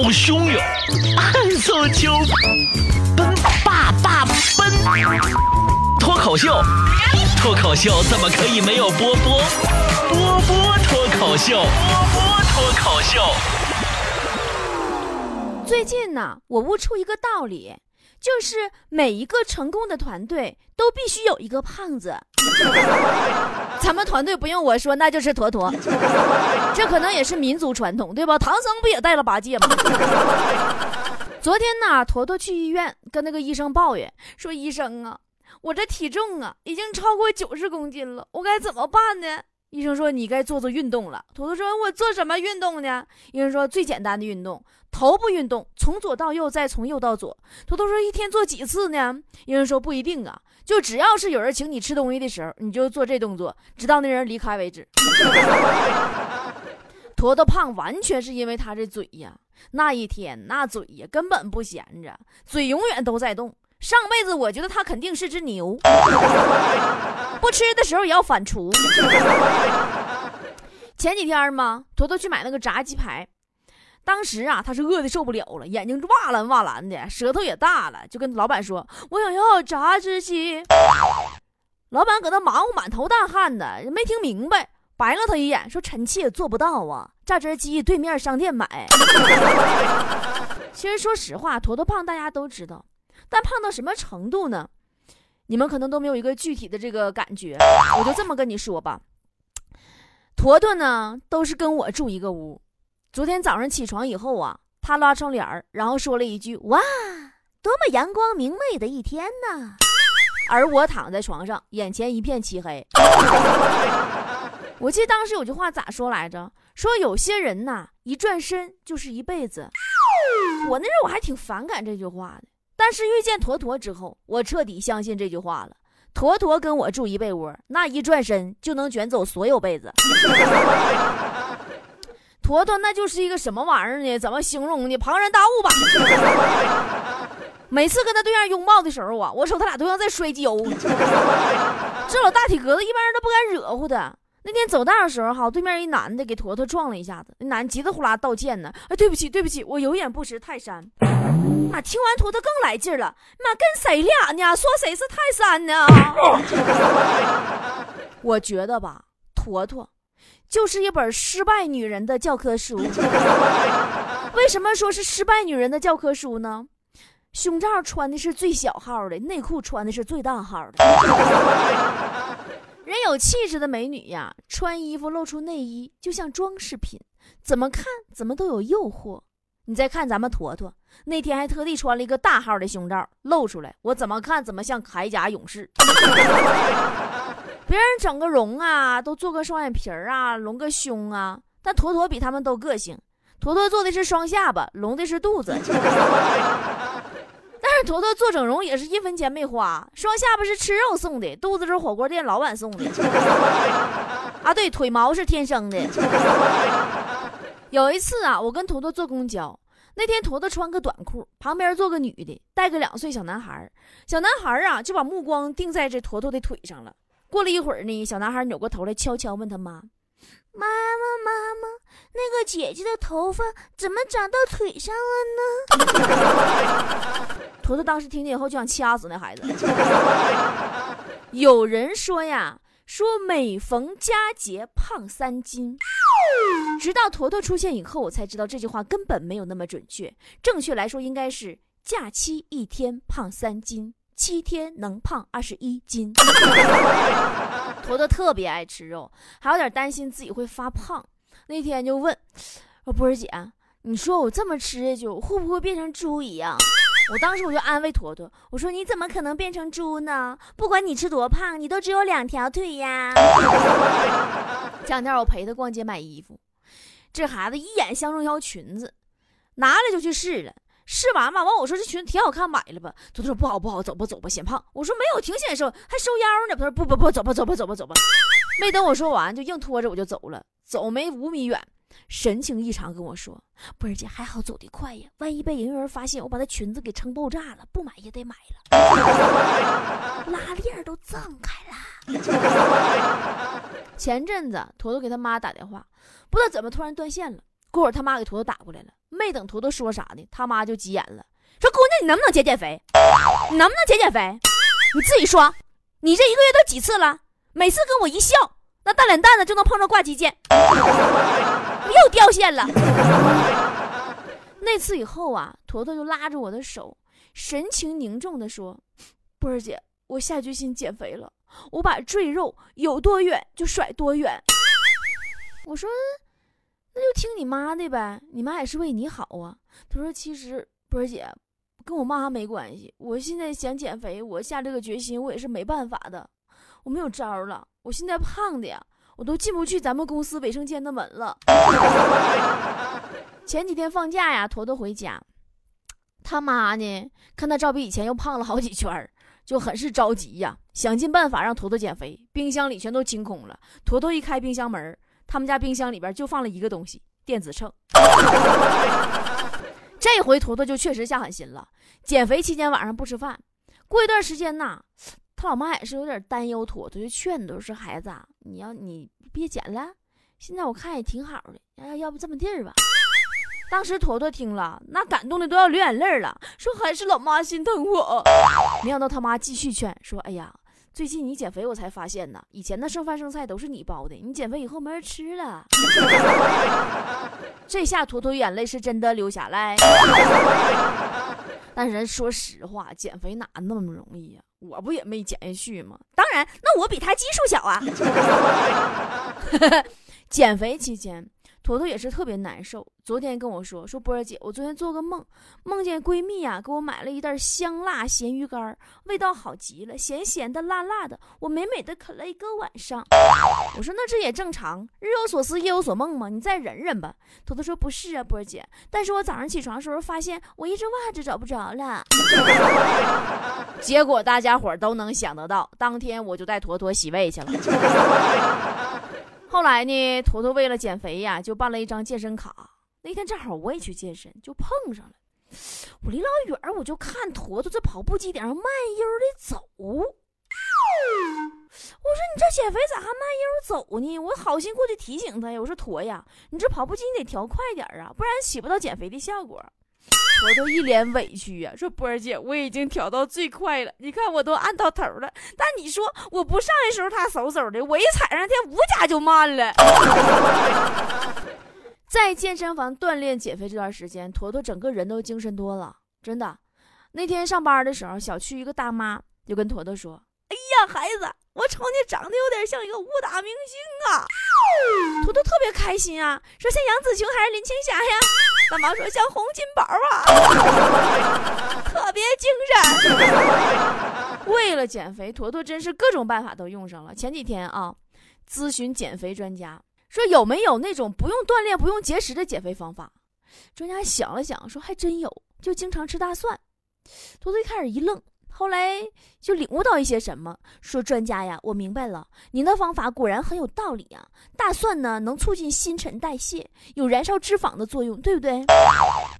好汹涌，暗搓秋，奔爸爸奔，脱口秀，脱口秀怎么可以没有波波？波波脱口秀，波波脱口秀。最近呢，我悟出一个道理，就是每一个成功的团队都必须有一个胖子。咱们团队不用我说，那就是坨坨。这可能也是民族传统，对吧？唐僧不也带了八戒吗？昨天呢，坨坨去医院跟那个医生抱怨说：“医生啊，我这体重啊已经超过九十公斤了，我该怎么办呢？”医生说：“你该做做运动了。”坨坨说：“我做什么运动呢？”医生说：“最简单的运动，头部运动，从左到右，再从右到左。”坨坨说：“一天做几次呢？”医生说：“不一定啊，就只要是有人请你吃东西的时候，你就做这动作，直到那人离开为止。”坨坨胖完全是因为他这嘴呀，那一天那嘴呀根本不闲着，嘴永远都在动。上辈子我觉得他肯定是只牛，不吃的时候也要反刍。前几天嘛，坨坨去买那个炸鸡排，当时啊他是饿的受不了了，眼睛哇蓝哇蓝的，舌头也大了，就跟老板说：“我想要炸只鸡。”老板搁那忙活满头大汗的，没听明白，白了他一眼，说：“臣妾做不到啊，炸汁鸡对面商店买。”其实说实话，坨坨胖大家都知道。但胖到什么程度呢？你们可能都没有一个具体的这个感觉，我就这么跟你说吧。坨坨呢，都是跟我住一个屋。昨天早上起床以后啊，他拉窗帘儿，然后说了一句：“哇，多么阳光明媚的一天呐！”而我躺在床上，眼前一片漆黑。我记得当时有句话咋说来着？说有些人呐，一转身就是一辈子。我那时候我还挺反感这句话的。但是遇见坨坨之后，我彻底相信这句话了。坨坨跟我住一被窝，那一转身就能卷走所有被子。坨坨那就是一个什么玩意儿呢？怎么形容呢？庞然大物吧。每次跟他对象拥抱的时候啊，我瞅他俩都像在摔跤。这老大体格子，一般人都不敢惹乎他。那天走道的时候，哈，对面一男的给坨坨撞了一下子，那男急得呼啦道歉呢。哎，对不起，对不起，我有眼不识泰山。妈，听完坨坨更来劲了。妈，跟谁俩呢？说谁是泰山呢？我觉得吧，坨坨就是一本失败女人的教科书。为什么说是失败女人的教科书呢？胸罩穿的是最小号的，内裤穿的是最大号的。人有气质的美女呀，穿衣服露出内衣就像装饰品，怎么看怎么都有诱惑。你再看咱们坨坨，那天还特地穿了一个大号的胸罩露出来，我怎么看怎么像铠甲勇士。别人整个容啊，都做个双眼皮儿啊，隆个胸啊，但坨坨比他们都个性。坨坨做的是双下巴，隆的是肚子。但是坨坨做整容也是一分钱没花，双下巴是吃肉送的，肚子是火锅店老板送的。啊，对，腿毛是天生的。有一次啊，我跟坨坨坐公交，那天坨坨穿个短裤，旁边坐个女的，带个两岁小男孩。小男孩啊，就把目光定在这坨坨的腿上了。过了一会儿呢，小男孩扭过头来，悄悄问他妈：“妈妈，妈妈，那个姐姐的头发怎么长到腿上了呢？” 坨坨当时听见以后就想掐死那孩子。有人说呀，说每逢佳节胖三斤。直到坨坨出现以后，我才知道这句话根本没有那么准确。正确来说，应该是假期一天胖三斤，七天能胖二十一斤。坨坨特别爱吃肉，还有点担心自己会发胖。那天就问说：“波儿姐，你说我这么吃下去，会不会变成猪一样？”我当时我就安慰坨坨，我说：“你怎么可能变成猪呢？不管你吃多胖，你都只有两条腿呀。”前两天我陪他逛街买衣服，这孩子一眼相中一条裙子，拿来就去试了。试完嘛，完我说这裙子挺好看，买了吧？坨坨说不好不好，走吧走吧，显胖。我说没有，挺显瘦，还收腰呢。他说不不不，走吧走吧走吧走吧。没等我说完，就硬拖着我就走了。走没五米远，神情异常跟我说：“波儿姐还好走得快呀，万一被营业员发现，我把她裙子给撑爆炸了，不买也得买了。拉链都挣开了。”前阵子坨坨给他妈打电话，不知道怎么突然断线了。过会儿他妈给坨坨打过来了，没等坨坨说啥呢，他妈就急眼了，说：“姑娘，你能不能减减肥？你能不能减减肥？你自己说，你这一个月都几次了？每次跟我一笑，那大脸蛋子就能碰着挂机键，又掉线了。”那次以后啊，坨坨就拉着我的手，神情凝重地说：“波儿姐，我下决心减肥了，我把赘肉有多远就甩多远。”我说：“那就听你妈的呗，你妈也是为你好啊。”他说：“其实波儿姐，跟我妈没关系。我现在想减肥，我下这个决心，我也是没办法的，我没有招了。我现在胖的呀，我都进不去咱们公司卫生间的门了。”前几天放假呀，坨坨回家，他妈呢看他照比以前又胖了好几圈就很是着急呀，想尽办法让坨坨减肥。冰箱里全都清空了，坨坨一开冰箱门儿，他们家冰箱里边就放了一个东西——电子秤。这回坨坨就确实下狠心了，减肥期间晚上不吃饭。过一段时间呐，他老妈也是有点担忧坨坨，就劝都说：“孩子，你要你别减了，现在我看也挺好的，要要不这么地儿吧。”当时坨坨听了，那感动的都要流眼泪了，说还是老妈心疼我。没想到他妈继续劝说：“哎呀，最近你减肥，我才发现呢，以前的剩饭剩菜都是你包的，你减肥以后没人吃了。”这下坨坨眼泪是真的流下来。但是说实话，减肥哪那么容易呀？我不也没减下去吗？当然，那我比他基数小啊。减肥期间。坨坨也是特别难受。昨天跟我说说波儿姐，我昨天做个梦，梦见闺蜜呀给我买了一袋香辣咸鱼干，味道好极了，咸咸的辣辣的，我美美的啃了一个晚上。我说那这也正常，日有所思夜有所梦嘛，你再忍忍吧。坨坨说不是啊，波儿姐，但是我早上起床的时候发现我一只袜子找不着了。结果大家伙都能想得到，当天我就带坨坨洗胃去了。后来呢，坨坨为了减肥呀，就办了一张健身卡。那天正好我也去健身，就碰上了。我离老远我就看坨坨在跑步机顶上慢悠的走。我说你这减肥咋还慢悠走呢？我好心过去提醒他呀，我说坨呀，你这跑步机你得调快点啊，不然起不到减肥的效果。坨坨一脸委屈呀，说：“波儿姐，我已经调到最快了，你看我都按到头了。但你说我不上的时候，他嗖嗖的；我一踩上，他五甲就慢了。”在健身房锻炼减肥这段时间，坨坨整个人都精神多了，真的。那天上班的时候，小区一个大妈就跟坨坨说：“哎呀，孩子，我瞅你长得有点像一个武打明星啊！” 坨坨特别开心啊，说：“像杨紫琼还是林青霞呀？”大妈说像洪金宝啊，特别精神。为了减肥，坨坨真是各种办法都用上了。前几天啊，咨询减肥专家，说有没有那种不用锻炼、不用节食的减肥方法？专家想了想，说还真有，就经常吃大蒜。坨坨一开始一愣。后来就领悟到一些什么，说专家呀，我明白了，您的方法果然很有道理啊。大蒜呢，能促进新陈代谢，有燃烧脂肪的作用，对不对？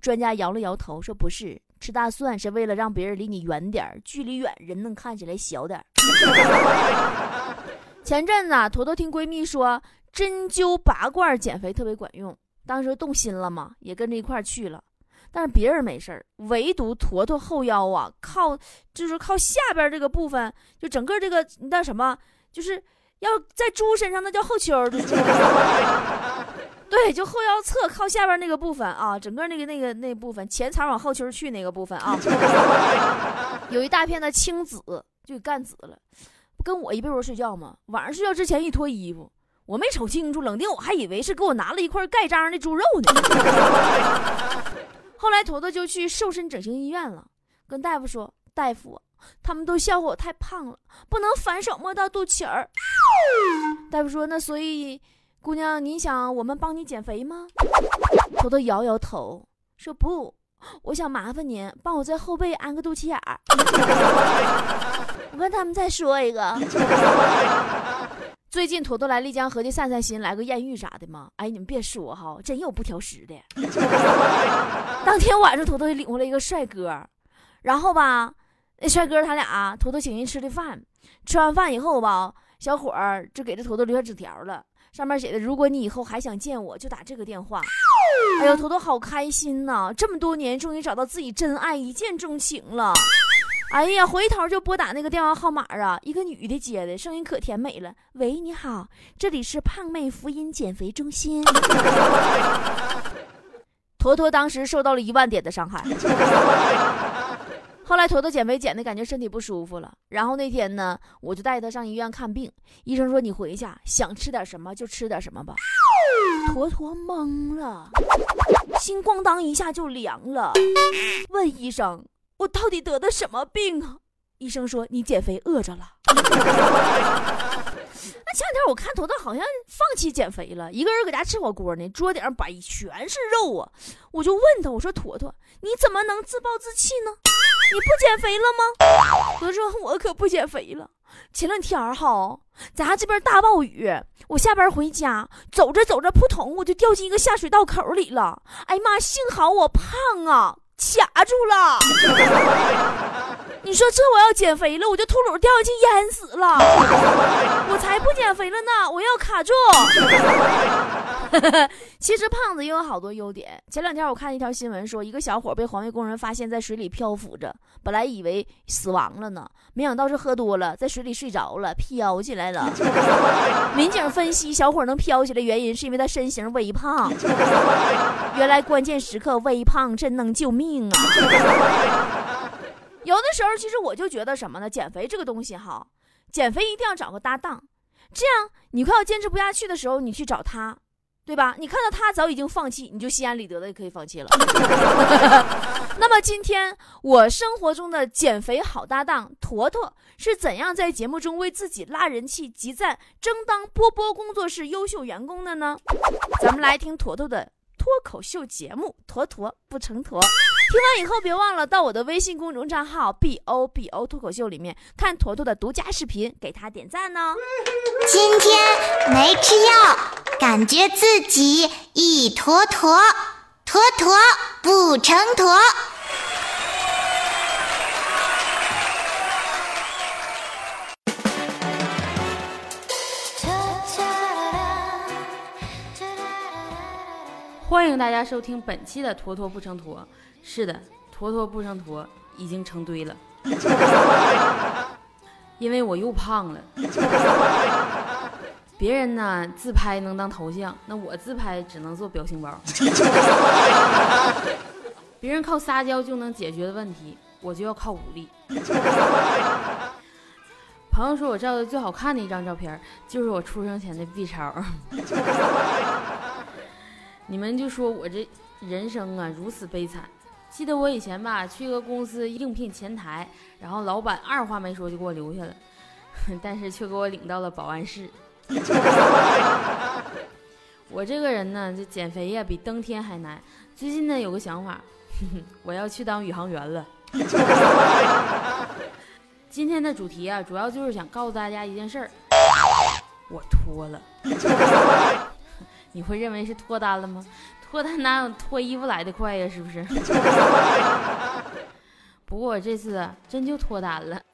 专家摇了摇头，说不是，吃大蒜是为了让别人离你远点距离远，人能看起来小点 前阵子啊，坨坨听闺蜜说针灸拔罐减肥特别管用，当时动心了嘛，也跟着一块去了。但是别人没事儿，唯独坨坨后腰啊，靠就是靠下边这个部分，就整个这个那什么，就是要在猪身上那叫后丘的，对，就后腰侧靠下边那个部分啊，整个那个那个那部分前槽往后丘去那个部分啊，有一大片的青紫，就干紫了。不跟我一被窝睡觉吗？晚上睡觉之前一脱衣服，我没瞅清楚，冷丁我还以为是给我拿了一块盖章的猪肉呢。后来，坨坨就去瘦身整形医院了，跟大夫说：“大夫，他们都笑话我太胖了，不能反手摸到肚脐儿。”大夫说：“那所以，姑娘，你想我们帮你减肥吗？”坨坨摇摇头说：“不，我想麻烦您帮我在后背安个肚脐眼儿。”我跟他们再说一个。最近坨坨来丽江合计散散心，来个艳遇啥的吗？哎，你们别说哈，真有不挑食的。当天晚上，坨坨就领回来一个帅哥，然后吧，那帅哥他俩，坨坨请人吃的饭，吃完饭以后吧，小伙儿就给这坨坨留下纸条了，上面写的：“如果你以后还想见我，就打这个电话。”哎呦，坨坨好开心呐！这么多年，终于找到自己真爱，一见钟情了。哎呀，回头就拨打那个电话号码啊，一个女的接的，声音可甜美了。喂，你好，这里是胖妹福音减肥中心。坨坨当时受到了一万点的伤害。后来坨坨减肥减的感觉身体不舒服了，然后那天呢，我就带他上医院看病。医生说你回去想吃点什么就吃点什么吧。坨坨懵了，心咣当一下就凉了，问医生我到底得的什么病啊？医生说你减肥饿着了。那前两天我看坨坨好像放弃减肥了，一个人搁家吃火锅呢，桌顶上摆全是肉啊！我就问他，我说坨坨，你怎么能自暴自弃呢？你不减肥了吗？坨说，我可不减肥了。前两天哈，咱这边大暴雨，我下班回家，走着走着，扑通，我就掉进一个下水道口里了。哎呀妈，幸好我胖啊，卡住了。你说这我要减肥了，我就秃噜掉下去淹死了。我才不减肥了呢，我要卡住。其实胖子也有好多优点。前两天我看一条新闻，说一个小伙被环卫工人发现在水里漂浮着，本来以为死亡了呢，没想到是喝多了，在水里睡着了，飘起来了。民警分析，小伙能飘起来原因是因为他身形微胖。原来关键时刻微胖真能救命啊！有的时候，其实我就觉得什么呢？减肥这个东西哈，减肥一定要找个搭档，这样你快要坚持不下去的时候，你去找他，对吧？你看到他早已经放弃，你就心安理得的可以放弃了。那么今天我生活中的减肥好搭档坨坨是怎样在节目中为自己拉人气、集赞、争当波波工作室优秀员工的呢？咱们来听坨坨的脱口秀节目《坨坨不成坨》。听完以后，别忘了到我的微信公众账号 b o b o 脱口秀里面看坨坨的独家视频，给他点赞呢。今天没吃药，感觉自己一坨坨，坨坨不成坨。欢迎大家收听本期的《坨坨不成坨》。是的，坨坨不成坨，已经成堆了。因为我又胖了。别人呢自拍能当头像，那我自拍只能做表情包。别人靠撒娇就能解决的问题，我就要靠武力。朋友说我照的最好看的一张照片，就是我出生前的 B 超。你们就说我这人生啊如此悲惨。记得我以前吧，去一个公司应聘前台，然后老板二话没说就给我留下了，但是却给我领到了保安室。我这个人呢，这减肥呀比登天还难。最近呢有个想法，我要去当宇航员了。今天的主题啊，主要就是想告诉大家一件事儿，我脱了。你会认为是脱单了吗？脱单哪有脱衣服来的快呀？是不是？不过我这次真就脱单了。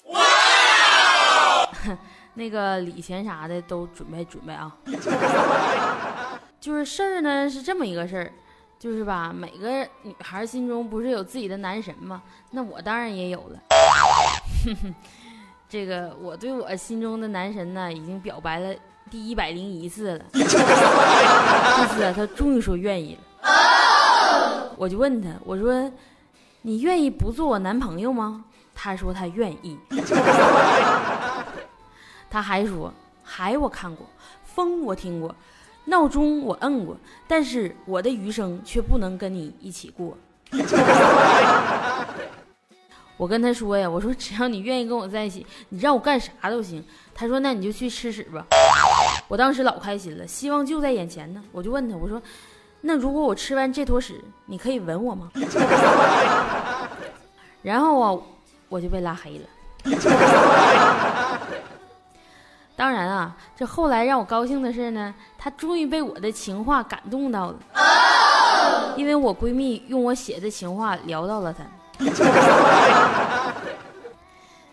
那个礼钱啥的都准备准备啊。就是事儿呢是这么一个事儿，就是吧，每个女孩心中不是有自己的男神吗？那我当然也有了。这个我对我心中的男神呢，已经表白了第一百零一次了。这次他终于说愿意了。我就问他，我说：“你愿意不做我男朋友吗？”他说他愿意。他还说：“海我看过，风我听过，闹钟我摁过，但是我的余生却不能跟你一起过。”我跟他说呀：“我说只要你愿意跟我在一起，你让我干啥都行。”他说：“那你就去吃屎吧。”我当时老开心了，希望就在眼前呢。我就问他，我说。那如果我吃完这坨屎，你可以吻我吗？然后啊，我就被拉黑了。当然啊，这后来让我高兴的是呢，他终于被我的情话感动到了，因为我闺蜜用我写的情话聊到了他。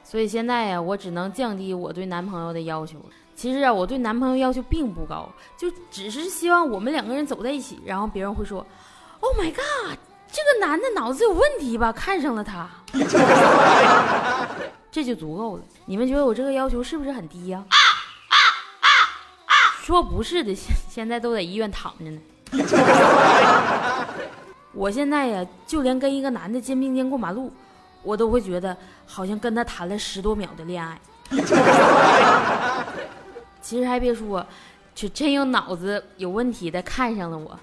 所以现在呀，我只能降低我对男朋友的要求了。其实啊，我对男朋友要求并不高，就只是希望我们两个人走在一起。然后别人会说：“Oh my god，这个男的脑子有问题吧？看上了他。”这就足够了。你们觉得我这个要求是不是很低呀？说不是的，现现在都在医院躺着呢。我现在呀，就连跟一个男的肩并肩过马路，我都会觉得好像跟他谈了十多秒的恋爱。其实还别说，就真有脑子有问题的看上了我。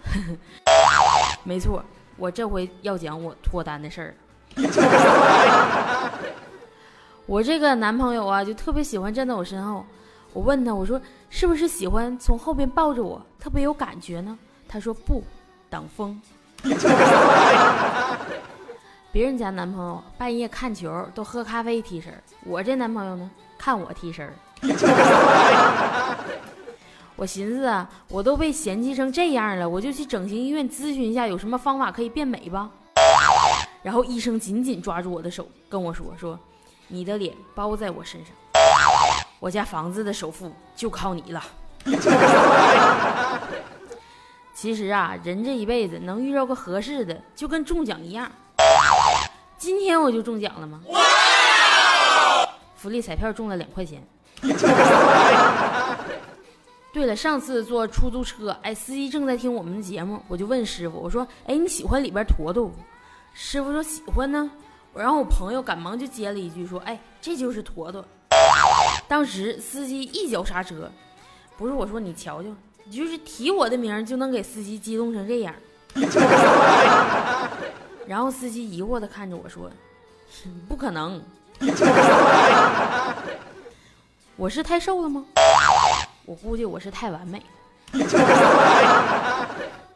没错，我这回要讲我脱单的事儿。我这个男朋友啊，就特别喜欢站在我身后。我问他，我说是不是喜欢从后边抱着我，特别有感觉呢？他说不，挡风。别人家男朋友半夜看球都喝咖啡提神，我这男朋友呢，看我提神。我寻思啊，我都被嫌弃成这样了，我就去整形医院咨询一下，有什么方法可以变美吧。然后医生紧紧抓住我的手，跟我说：“说你的脸包在我身上，我家房子的首付就靠你了。”其实啊，人这一辈子能遇到个合适的，就跟中奖一样。今天我就中奖了吗？福利彩票中了两块钱。对了，上次坐出租车，哎，司机正在听我们的节目，我就问师傅，我说：“哎，你喜欢里边坨坨不？”师傅说：“喜欢呢。”然后我朋友赶忙就接了一句说：“哎，这就是坨坨。”当时司机一脚刹车，不是我说你瞧瞧。你就是提我的名就能给司机激动成这样，然后司机疑惑的看着我说：“ 不可能，我是太瘦了吗？我估计我是太完美了。”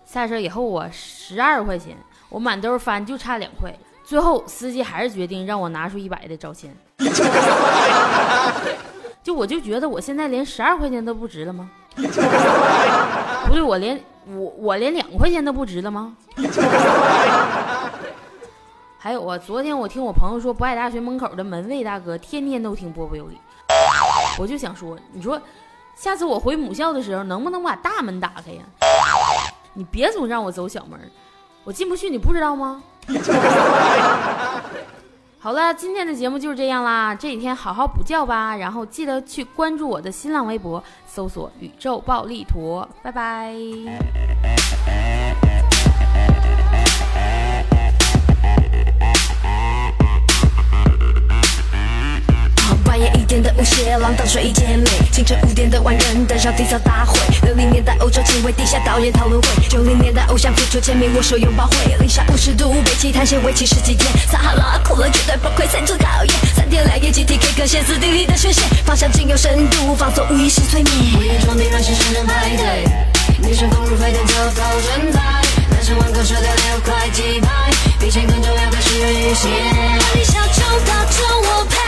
下车以后我，十二块钱，我满兜翻就差两块，最后司机还是决定让我拿出一百的找钱。就我就觉得我现在连十二块钱都不值了吗？不对，我连我我连两块钱都不值了吗？还有啊，昨天我听我朋友说，博爱大学门口的门卫大哥天天都听波波有理，我就想说，你说下次我回母校的时候，能不能把大门打开呀？你别总让我走小门，我进不去，你不知道吗？好了，今天的节目就是这样啦。这几天好好补觉吧，然后记得去关注我的新浪微博，搜索“宇宙暴力坨”。拜拜。一点的舞鞋浪荡水一间美，清晨五点的万人登上缔造大会。六零年代欧洲情味，地下导演讨论会。九零年代偶像付出签名握手拥抱会。零下五十度，北极探险为期十几天。撒哈拉酷冷绝对崩溃三次考验。三天两夜集体 K 歌，歇斯底里的宣泄。方向仅有深度，放松无意识催眠。午夜装订乱世圣人派对，女生风入沸腾，跳高身材。男生玩口舌掉六块鸡排，比钱更重要的是预先。管你小众大众我配。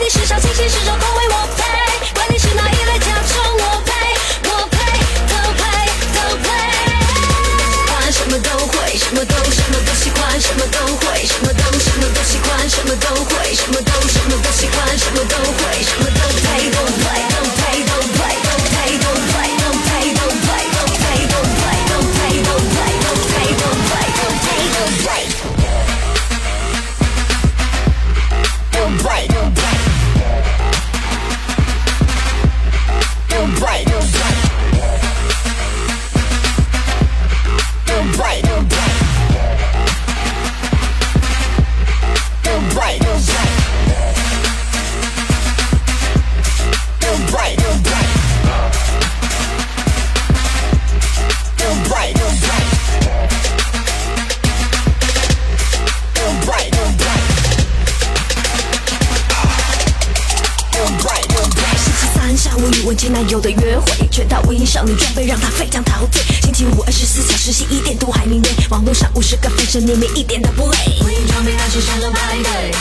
管你是小清新，是少口味，我配；管你是哪一类甲虫，我配，我配，都配，都配。什么都会，什么都什么都喜欢，什么都会，什么都什么都喜欢，什么都会，什么都什么都喜欢，什么都会，什么都配，都配，都配，都配，都配，都配，都我语文前男友的约会全套无印少女装备让他非常陶醉星期五二十四小时洗衣店都还明月网络上无十个分身你们一点都不累婚姻装备下是什么排队，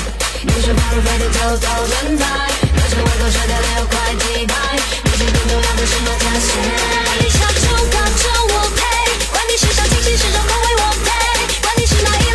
女说八零后的头遭人拍拖着外套甩掉六块地板我是嘟嘟那为什么凋谢管你小众大众我呸管你是小清新是重口我呸管你是哪一